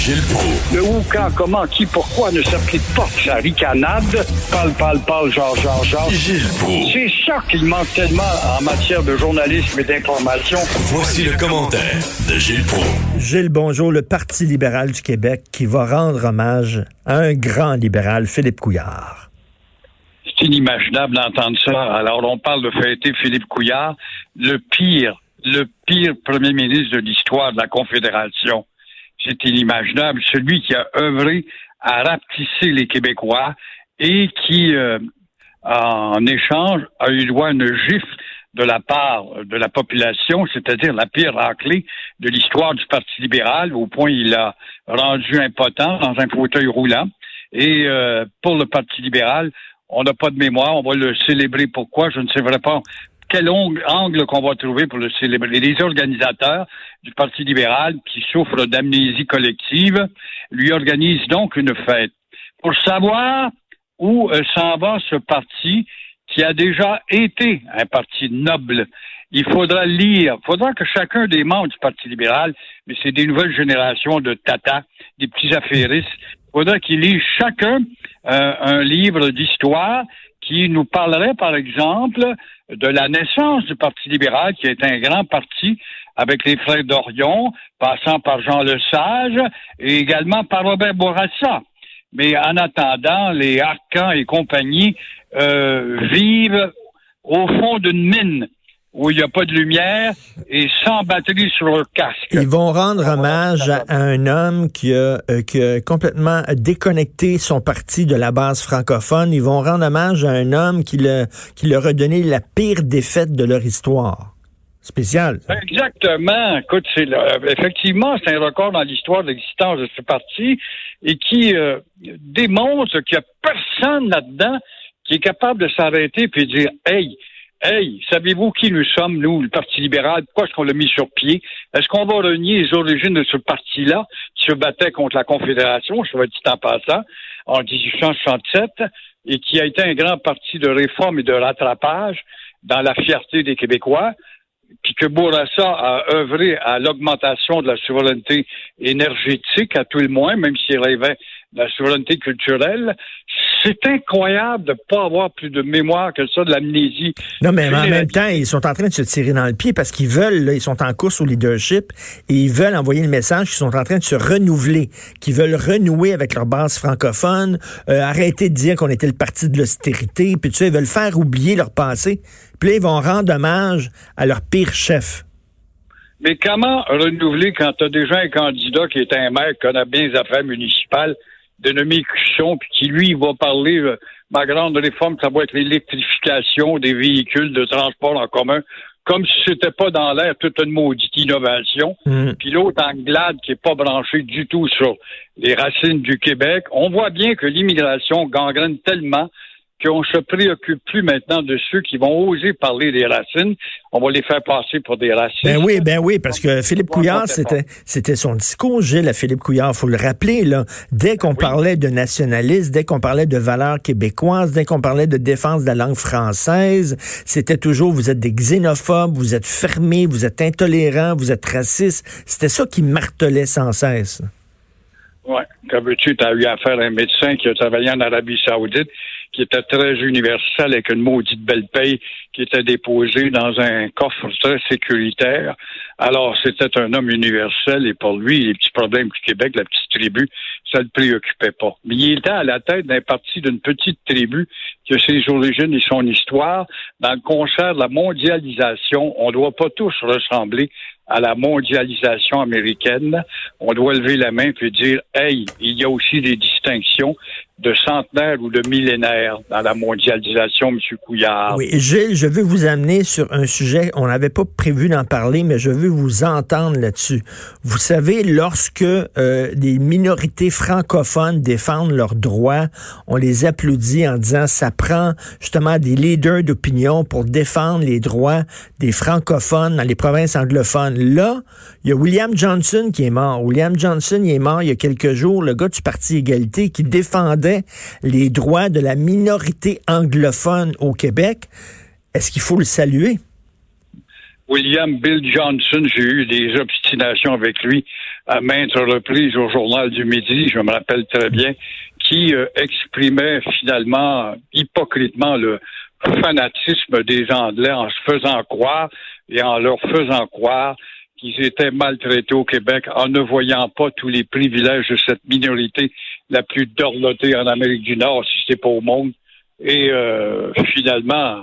Gilles Proulx. Le où, quand, comment, qui, pourquoi ne s'applique pas sa ricanade? Parle, parle, parle, genre, genre, genre. Gilles Proulx. C'est ça qu'il manque tellement en matière de journalisme et d'information. Voici le commentaire de Gilles Proulx. Gilles, bonjour. Le Parti libéral du Québec qui va rendre hommage à un grand libéral, Philippe Couillard. C'est inimaginable d'entendre ça. Alors, on parle de fêter Philippe Couillard, le pire, le pire premier ministre de l'histoire de la Confédération. C'est inimaginable. Celui qui a œuvré à rapetisser les Québécois et qui, euh, en échange, a eu droit à une gifle de la part de la population, c'est-à-dire la pire raclée de l'histoire du Parti libéral, au point il a rendu impotent dans un fauteuil roulant. Et euh, pour le Parti libéral, on n'a pas de mémoire, on va le célébrer. Pourquoi? Je ne sais vraiment pas quel angle qu'on va trouver pour le célébrer. Les organisateurs du Parti libéral, qui souffrent d'amnésie collective, lui organisent donc une fête. Pour savoir où euh, s'en va ce parti qui a déjà été un parti noble, il faudra lire, il faudra que chacun des membres du Parti libéral, mais c'est des nouvelles générations de tata, des petits affairistes, il faudra qu'ils lisent chacun euh, un livre d'histoire qui nous parlerait, par exemple, de la naissance du Parti libéral, qui est un grand parti avec les frères d'Orion, passant par Jean Lesage et également par Robert Bourassa. Mais en attendant, les Arcans et compagnie euh, vivent au fond d'une mine où il n'y a pas de lumière et sans batterie sur leur casque. Ils vont rendre hommage à un homme qui a, euh, qui a complètement déconnecté son parti de la base francophone. Ils vont rendre hommage à un homme qui, le, qui leur a donné la pire défaite de leur histoire. Spécial. Exactement. Écoute, c'est effectivement, c'est un record dans l'histoire de l'existence de ce parti et qui euh, démontre qu'il n'y a personne là-dedans qui est capable de s'arrêter et de dire Hey, Hey, savez-vous qui nous sommes, nous, le Parti libéral? Pourquoi est-ce qu'on l'a mis sur pied? Est-ce qu'on va renier les origines de ce parti-là qui se battait contre la Confédération, je vais dit en passant, en 1867, et qui a été un grand parti de réforme et de rattrapage dans la fierté des Québécois? puis que Bourassa a œuvré à l'augmentation de la souveraineté énergétique, à tout le moins, même s'il rêvait la souveraineté culturelle. C'est incroyable de ne pas avoir plus de mémoire que ça, de l'amnésie. Non, mais en même temps, ils sont en train de se tirer dans le pied parce qu'ils veulent, là, ils sont en course au leadership et ils veulent envoyer le message qu'ils sont en train de se renouveler, qu'ils veulent renouer avec leur base francophone, euh, arrêter de dire qu'on était le parti de l'austérité, puis tu sais, ils veulent faire oublier leur passé. Puis là, ils vont rendre hommage à leur pire chef. Mais comment renouveler quand tu as déjà un candidat qui est un maire qui connaît bien les affaires municipales, dénommé Cusson, puis qui, lui, va parler, euh, ma grande réforme, ça va être l'électrification des véhicules de transport en commun, comme si c'était pas dans l'air toute une maudite innovation. Mm. Puis l'autre Anglade qui est pas branché du tout sur les racines du Québec. On voit bien que l'immigration gangrène tellement qu'on se préoccupe plus maintenant de ceux qui vont oser parler des racines. On va les faire passer pour des racines. Ben oui, ben oui, parce que Philippe Couillard, c'était, c'était son discours, Gilles, à Philippe Couillard, faut le rappeler, là. Dès qu'on parlait de nationalisme, dès qu'on parlait de valeurs québécoises, dès qu'on parlait de défense de la langue française, c'était toujours, vous êtes des xénophobes, vous êtes fermés, vous êtes intolérants, vous êtes racistes. C'était ça qui martelait sans cesse. Oui. Comme veux-tu, tu as eu affaire à un médecin qui a travaillé en Arabie Saoudite, qui était très universel avec une maudite belle paye qui était déposée dans un coffre très sécuritaire. Alors, c'était un homme universel et pour lui, les petits problèmes du Québec, la petite tribu, ça ne le préoccupait pas. Mais il était à la tête d'un parti d'une petite tribu qui a ses origines et son histoire. Dans le concert de la mondialisation, on ne doit pas tous ressembler à la mondialisation américaine. On doit lever la main et dire, hey, il y a aussi des distinctions. De centenaire ou de millénaire dans la mondialisation, M. Couillard. Oui, Gilles, je veux vous amener sur un sujet, on n'avait pas prévu d'en parler, mais je veux vous entendre là-dessus. Vous savez, lorsque euh, des minorités francophones défendent leurs droits, on les applaudit en disant ça prend justement des leaders d'opinion pour défendre les droits des francophones dans les provinces anglophones. Là, il y a William Johnson qui est mort. William Johnson, il est mort il y a quelques jours, le gars du Parti Égalité qui défendait les droits de la minorité anglophone au Québec. Est-ce qu'il faut le saluer? William Bill Johnson, j'ai eu des obstinations avec lui à maintes reprises au journal du Midi, je me rappelle très bien, qui euh, exprimait finalement hypocritement le fanatisme des Anglais en se faisant croire et en leur faisant croire qu'ils étaient maltraités au Québec en ne voyant pas tous les privilèges de cette minorité la plus dorlotée en Amérique du Nord, si c'est pas au monde. Et euh, finalement,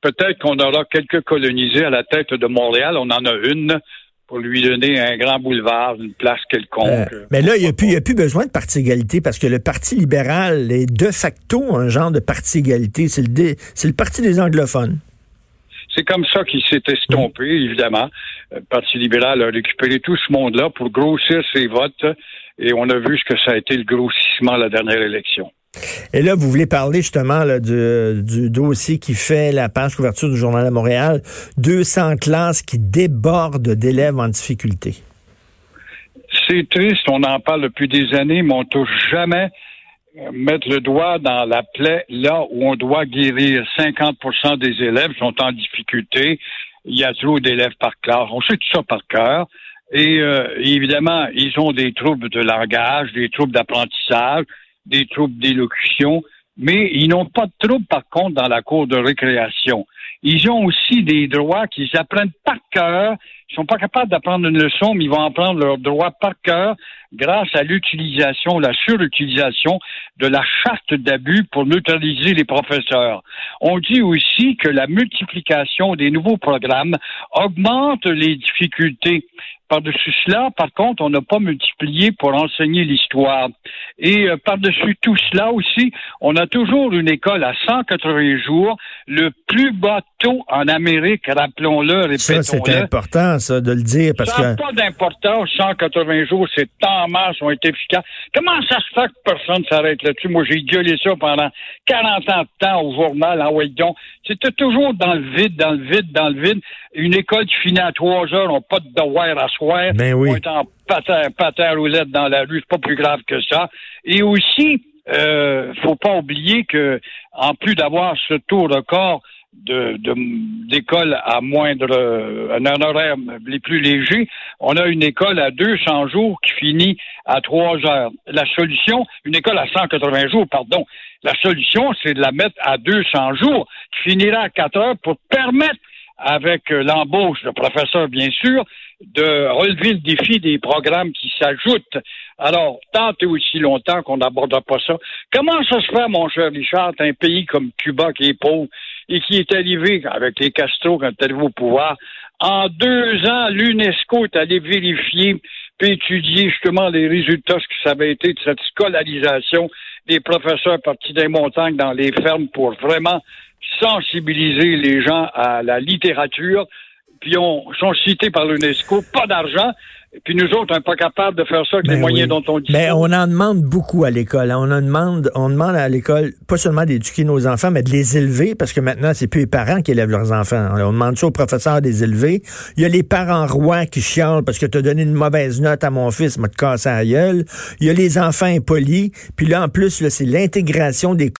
peut-être qu'on aura quelques colonisés à la tête de Montréal. On en a une pour lui donner un grand boulevard, une place quelconque. Euh, mais là, il n'y a, plus, a plus besoin de parti égalité parce que le Parti libéral est de facto un genre de parti égalité. C'est le, c'est le parti des anglophones. C'est comme ça qu'il s'est estompé, évidemment. Le Parti libéral a récupéré tout ce monde-là pour grossir ses votes et on a vu ce que ça a été le grossissement à la dernière élection. Et là, vous voulez parler justement du, dossier qui fait la page couverture du Journal de Montréal, 200 classes qui débordent d'élèves en difficulté. C'est triste, on en parle depuis des années, mais on touche jamais mettre le doigt dans la plaie là où on doit guérir. 50% des élèves sont en difficulté. Il y a trop d'élèves par classe. On sait tout ça par cœur. Et euh, évidemment, ils ont des troubles de langage, des troubles d'apprentissage, des troubles d'élocution, mais ils n'ont pas de troubles, par contre, dans la cour de récréation. Ils ont aussi des droits qu'ils apprennent par cœur. Ils sont pas capables d'apprendre une leçon, mais ils vont apprendre leurs droits par cœur grâce à l'utilisation, la surutilisation de la charte d'abus pour neutraliser les professeurs. On dit aussi que la multiplication des nouveaux programmes augmente les difficultés. Par-dessus cela, par contre, on n'a pas multiplié pour enseigner l'histoire. Et euh, par-dessus tout cela aussi, on a toujours une école à 180 jours, le plus bas taux en Amérique, rappelons-le, répétons-le. Ça, c'est important, ça, de le dire, parce ça que... pas d'importance, 180 jours, c'est en masse, ont été efficaces. Comment ça se fait que personne s'arrête là-dessus? Moi, j'ai gueulé ça pendant 40 ans de temps au journal, en Waydon. C'était toujours dans le vide, dans le vide, dans le vide. Une école qui finit à 3 heures, n'a pas de devoir à soir. Ben oui. On est en patin, patin roulette dans la rue, c'est pas plus grave que ça. Et aussi, euh, faut pas oublier que, en plus d'avoir ce taux record de, d'école à moindre, un horaire les plus légers, on a une école à 200 jours qui finit à 3 heures. La solution, une école à 180 jours, pardon, la solution, c'est de la mettre à 200 jours, qui finira à 4 heures pour permettre avec l'embauche de professeurs, bien sûr, de relever le défi des programmes qui s'ajoutent. Alors, tant et aussi longtemps qu'on n'aborde pas ça. Comment ça se fait, mon cher Richard, un pays comme Cuba qui est pauvre et qui est arrivé avec les Castro quand est au pouvoir? En deux ans, l'UNESCO est allé vérifier puis étudier justement les résultats, ce que ça avait été de cette scolarisation des professeurs partis des montagnes dans les fermes pour vraiment sensibiliser les gens à la littérature, puis on sont cités par l'UNESCO, pas d'argent, puis nous autres, on n'est pas capables de faire ça avec les ben moyens dont on dit. Mais on en demande beaucoup à l'école. Hein. On en demande, on demande à l'école pas seulement d'éduquer nos enfants, mais de les élever, parce que maintenant, c'est plus les parents qui élèvent leurs enfants. On demande ça aux professeurs des élever. Il y a les parents rois qui chialent parce que tu as donné une mauvaise note à mon fils, m'a te cassé la gueule. Il y a les enfants impolis. Puis là, en plus, c'est l'intégration des